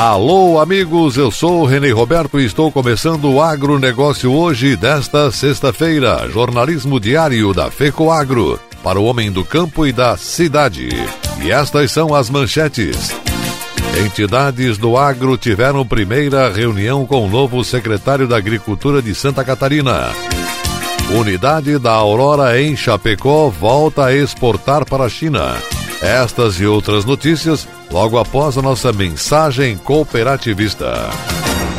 Alô, amigos, eu sou o Renê Roberto e estou começando o agronegócio hoje, desta sexta-feira. Jornalismo diário da FECO Agro, para o homem do campo e da cidade. E estas são as manchetes. Entidades do agro tiveram primeira reunião com o novo secretário da Agricultura de Santa Catarina. Unidade da Aurora em Chapecó volta a exportar para a China. Estas e outras notícias logo após a nossa mensagem cooperativista.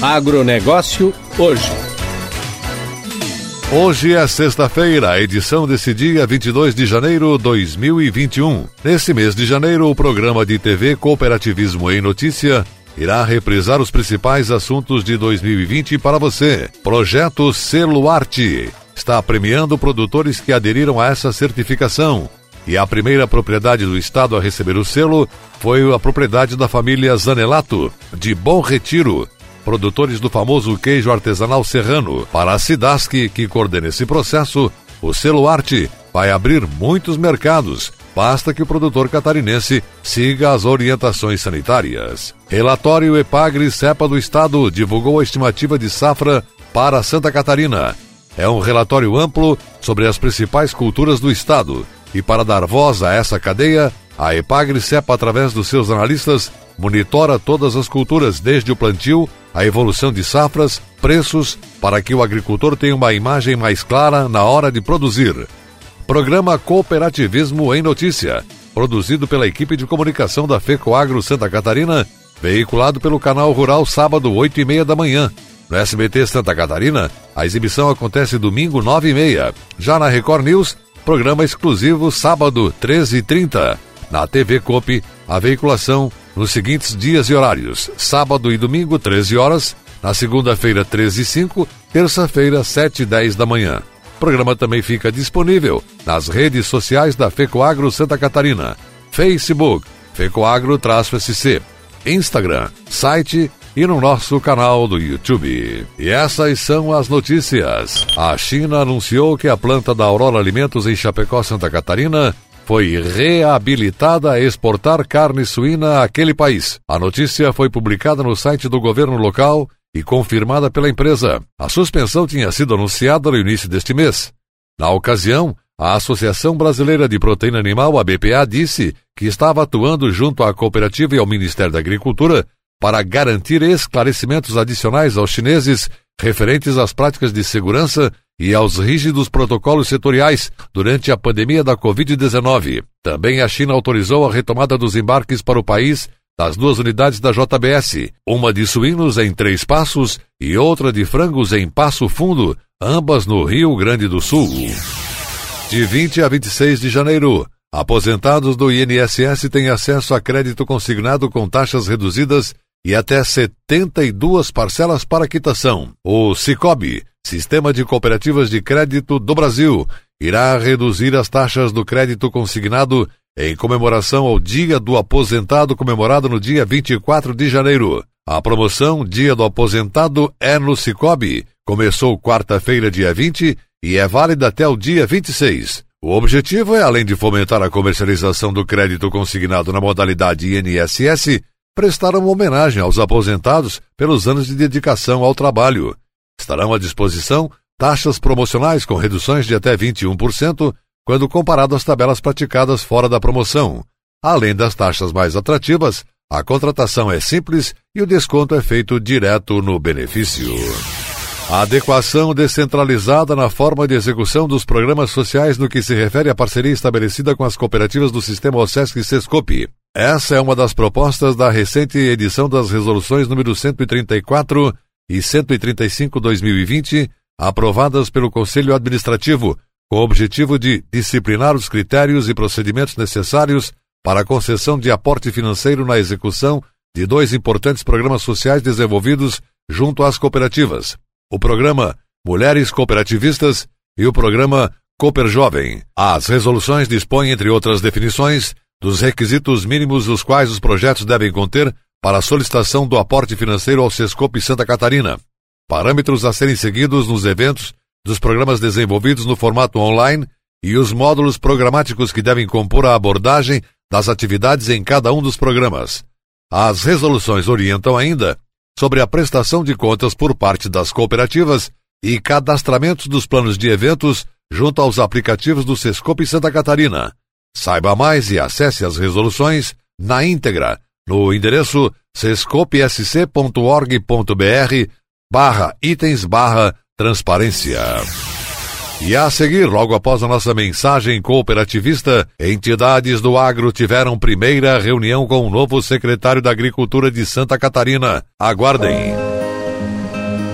Agronegócio hoje. Hoje é sexta-feira, a edição desse dia 22 de janeiro de 2021. Nesse mês de janeiro, o programa de TV Cooperativismo em Notícia irá reprisar os principais assuntos de 2020 para você. Projeto Selo Arte está premiando produtores que aderiram a essa certificação. E a primeira propriedade do Estado a receber o selo foi a propriedade da família Zanelato, de Bom Retiro, produtores do famoso queijo artesanal serrano. Para a Cidasc, que coordena esse processo, o selo Arte vai abrir muitos mercados. Basta que o produtor catarinense siga as orientações sanitárias. Relatório Epagre Cepa do Estado divulgou a estimativa de safra para Santa Catarina. É um relatório amplo sobre as principais culturas do estado e para dar voz a essa cadeia, a Epagre CEPA, através dos seus analistas, monitora todas as culturas, desde o plantio, a evolução de safras, preços, para que o agricultor tenha uma imagem mais clara na hora de produzir. Programa Cooperativismo em Notícia, produzido pela equipe de comunicação da FECOAGRO Santa Catarina, veiculado pelo canal Rural sábado, 8 e meia da manhã. No SBT Santa Catarina, a exibição acontece domingo, 9 e meia. Já na Record News, programa exclusivo sábado, 13h30. Na TV Copi, a veiculação nos seguintes dias e horários: sábado e domingo, 13 horas, na segunda-feira, 13 e 5, terça-feira, 7 e 10 da manhã. O programa também fica disponível nas redes sociais da FECOAGRO Santa Catarina, Facebook, FECOAGRO-SC, Instagram, site e no nosso canal do YouTube. E essas são as notícias. A China anunciou que a planta da Aurora Alimentos em Chapecó, Santa Catarina, foi reabilitada a exportar carne suína àquele país. A notícia foi publicada no site do governo local e confirmada pela empresa. A suspensão tinha sido anunciada no início deste mês. Na ocasião, a Associação Brasileira de Proteína Animal, a BPA, disse que estava atuando junto à cooperativa e ao Ministério da Agricultura para garantir esclarecimentos adicionais aos chineses referentes às práticas de segurança e aos rígidos protocolos setoriais durante a pandemia da Covid-19. Também a China autorizou a retomada dos embarques para o país das duas unidades da JBS, uma de suínos em Três Passos e outra de frangos em Passo Fundo, ambas no Rio Grande do Sul. De 20 a 26 de janeiro, aposentados do INSS têm acesso a crédito consignado com taxas reduzidas e até 72 parcelas para quitação. O Cicobi, Sistema de Cooperativas de Crédito do Brasil, irá reduzir as taxas do crédito consignado em comemoração ao Dia do Aposentado comemorado no dia 24 de janeiro. A promoção Dia do Aposentado é no Cicobi. Começou quarta-feira, dia 20 e é válida até o dia 26. O objetivo é, além de fomentar a comercialização do crédito consignado na modalidade INSS, prestaram homenagem aos aposentados pelos anos de dedicação ao trabalho. Estarão à disposição taxas promocionais com reduções de até 21% quando comparado às tabelas praticadas fora da promoção. Além das taxas mais atrativas, a contratação é simples e o desconto é feito direto no benefício. A adequação descentralizada na forma de execução dos programas sociais no que se refere à parceria estabelecida com as cooperativas do sistema OSESC e SESCOPE. Essa é uma das propostas da recente edição das resoluções número 134 e 135/2020, aprovadas pelo Conselho Administrativo, com o objetivo de disciplinar os critérios e procedimentos necessários para a concessão de aporte financeiro na execução de dois importantes programas sociais desenvolvidos junto às cooperativas: o programa Mulheres Cooperativistas e o programa Cooper Jovem. As resoluções dispõem, entre outras definições, dos requisitos mínimos os quais os projetos devem conter para a solicitação do aporte financeiro ao Sescope Santa Catarina, parâmetros a serem seguidos nos eventos dos programas desenvolvidos no formato online e os módulos programáticos que devem compor a abordagem das atividades em cada um dos programas. As resoluções orientam ainda sobre a prestação de contas por parte das cooperativas e cadastramentos dos planos de eventos junto aos aplicativos do Sescope Santa Catarina. Saiba mais e acesse as resoluções na íntegra no endereço sescopesc.org.br barra itens barra transparência. E a seguir, logo após a nossa mensagem cooperativista, entidades do agro tiveram primeira reunião com o novo secretário da Agricultura de Santa Catarina. Aguardem.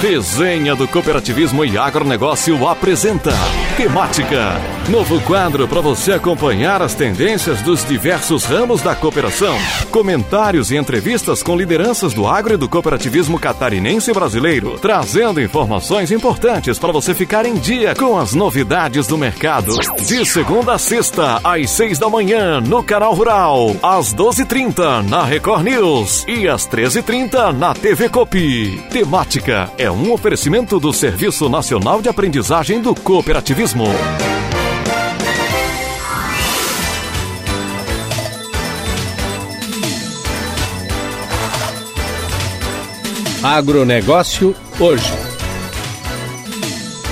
Resenha do Cooperativismo e Agronegócio apresenta Temática. Novo quadro para você acompanhar as tendências dos diversos ramos da cooperação. Comentários e entrevistas com lideranças do agro e do cooperativismo catarinense brasileiro, trazendo informações importantes para você ficar em dia com as novidades do mercado. De segunda a sexta, às seis da manhã, no Canal Rural, às doze e trinta na Record News e às treze e trinta na TV Copi. Temática é um oferecimento do Serviço Nacional de Aprendizagem do Cooperativismo. Agronegócio hoje.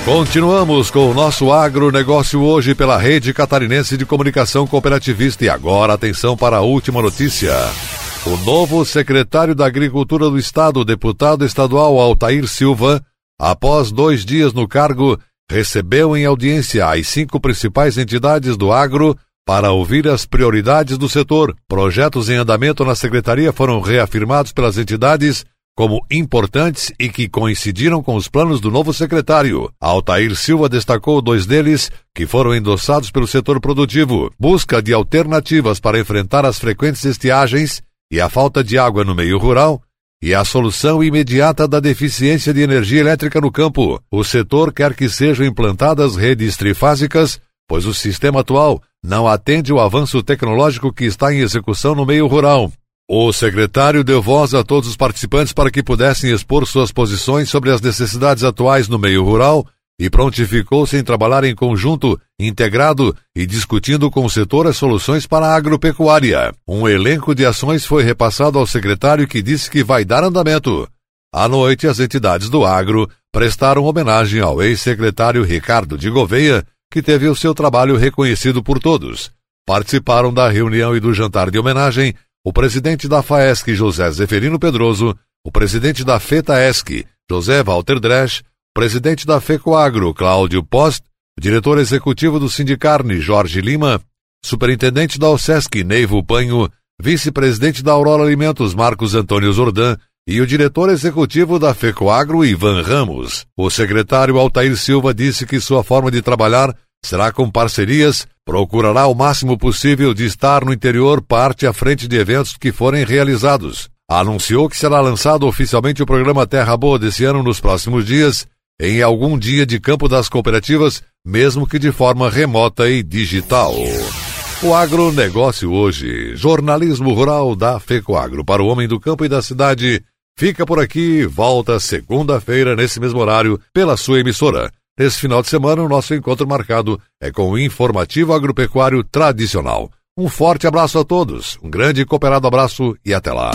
Continuamos com o nosso agronegócio hoje pela Rede Catarinense de Comunicação Cooperativista. E agora, atenção para a última notícia. O novo secretário da Agricultura do Estado, deputado estadual Altair Silva, após dois dias no cargo, recebeu em audiência as cinco principais entidades do agro para ouvir as prioridades do setor. Projetos em andamento na secretaria foram reafirmados pelas entidades como importantes e que coincidiram com os planos do novo secretário. Altair Silva destacou dois deles que foram endossados pelo setor produtivo: busca de alternativas para enfrentar as frequentes estiagens e a falta de água no meio rural e a solução imediata da deficiência de energia elétrica no campo. O setor quer que sejam implantadas redes trifásicas, pois o sistema atual não atende o avanço tecnológico que está em execução no meio rural. O secretário deu voz a todos os participantes para que pudessem expor suas posições sobre as necessidades atuais no meio rural e prontificou-se em trabalhar em conjunto, integrado e discutindo com o setor as soluções para a agropecuária. Um elenco de ações foi repassado ao secretário que disse que vai dar andamento. À noite, as entidades do agro prestaram homenagem ao ex-secretário Ricardo de Gouveia, que teve o seu trabalho reconhecido por todos. Participaram da reunião e do jantar de homenagem o presidente da FAESC, José Zeferino Pedroso, o presidente da FETAESC, José Walter Dresch, o presidente da FECOAGRO, Cláudio Post, o diretor executivo do Sindicarne, Jorge Lima, superintendente da OSESC, Neivo Panho, vice-presidente da Aurora Alimentos, Marcos Antônio Zordan, e o diretor executivo da FECOAGRO, Ivan Ramos. O secretário Altair Silva disse que sua forma de trabalhar será com parcerias, procurará o máximo possível de estar no interior parte à frente de eventos que forem realizados. Anunciou que será lançado oficialmente o programa Terra Boa desse ano nos próximos dias, em algum dia de campo das cooperativas, mesmo que de forma remota e digital. O agronegócio hoje, jornalismo rural da FECOAGRO para o homem do campo e da cidade, fica por aqui, volta segunda-feira nesse mesmo horário pela sua emissora. Nesse final de semana, o nosso encontro marcado é com o informativo agropecuário tradicional. Um forte abraço a todos, um grande e cooperado abraço e até lá.